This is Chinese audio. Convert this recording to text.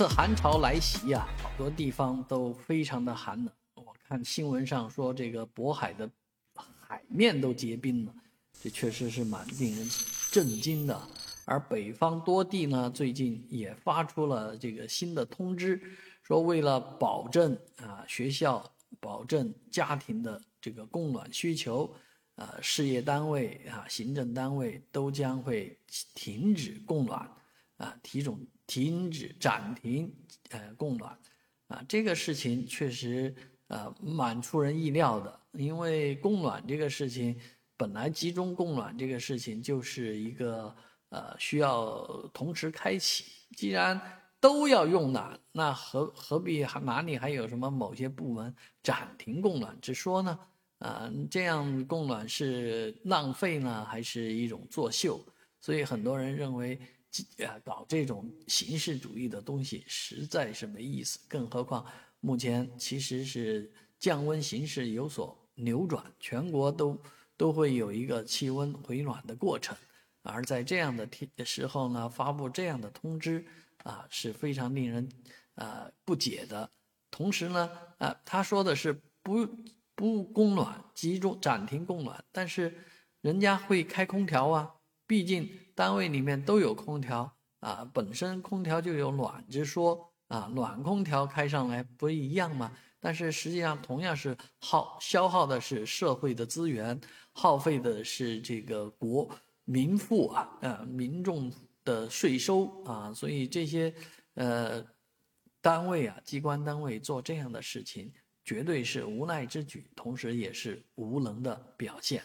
这 寒潮来袭呀，好多地方都非常的寒冷。我看新闻上说，这个渤海的海面都结冰了，这确实是蛮令人震惊的。而北方多地呢，最近也发出了这个新的通知，说为了保证啊学校、保证家庭的这个供暖需求，呃，事业单位啊、行政单位都将会停止供暖，啊，提种停止暂停呃供暖，啊，这个事情确实呃蛮出人意料的，因为供暖这个事情本来集中供暖这个事情就是一个。呃，需要同时开启。既然都要用暖，那何何必还哪里还有什么某些部门暂停供暖之说呢？啊，这样供暖是浪费呢，还是一种作秀？所以很多人认为，啊，搞这种形式主义的东西实在是没意思。更何况目前其实是降温形势有所扭转，全国都都会有一个气温回暖的过程。而在这样的天时候呢，发布这样的通知啊，是非常令人啊不解的。同时呢，啊，他说的是不不供暖，集中暂停供暖，但是人家会开空调啊，毕竟单位里面都有空调啊，本身空调就有暖之说啊，暖空调开上来不一样吗？但是实际上同样是耗消耗的是社会的资源，耗费的是这个国。民富啊，呃，民众的税收啊，所以这些呃单位啊，机关单位做这样的事情，绝对是无奈之举，同时也是无能的表现。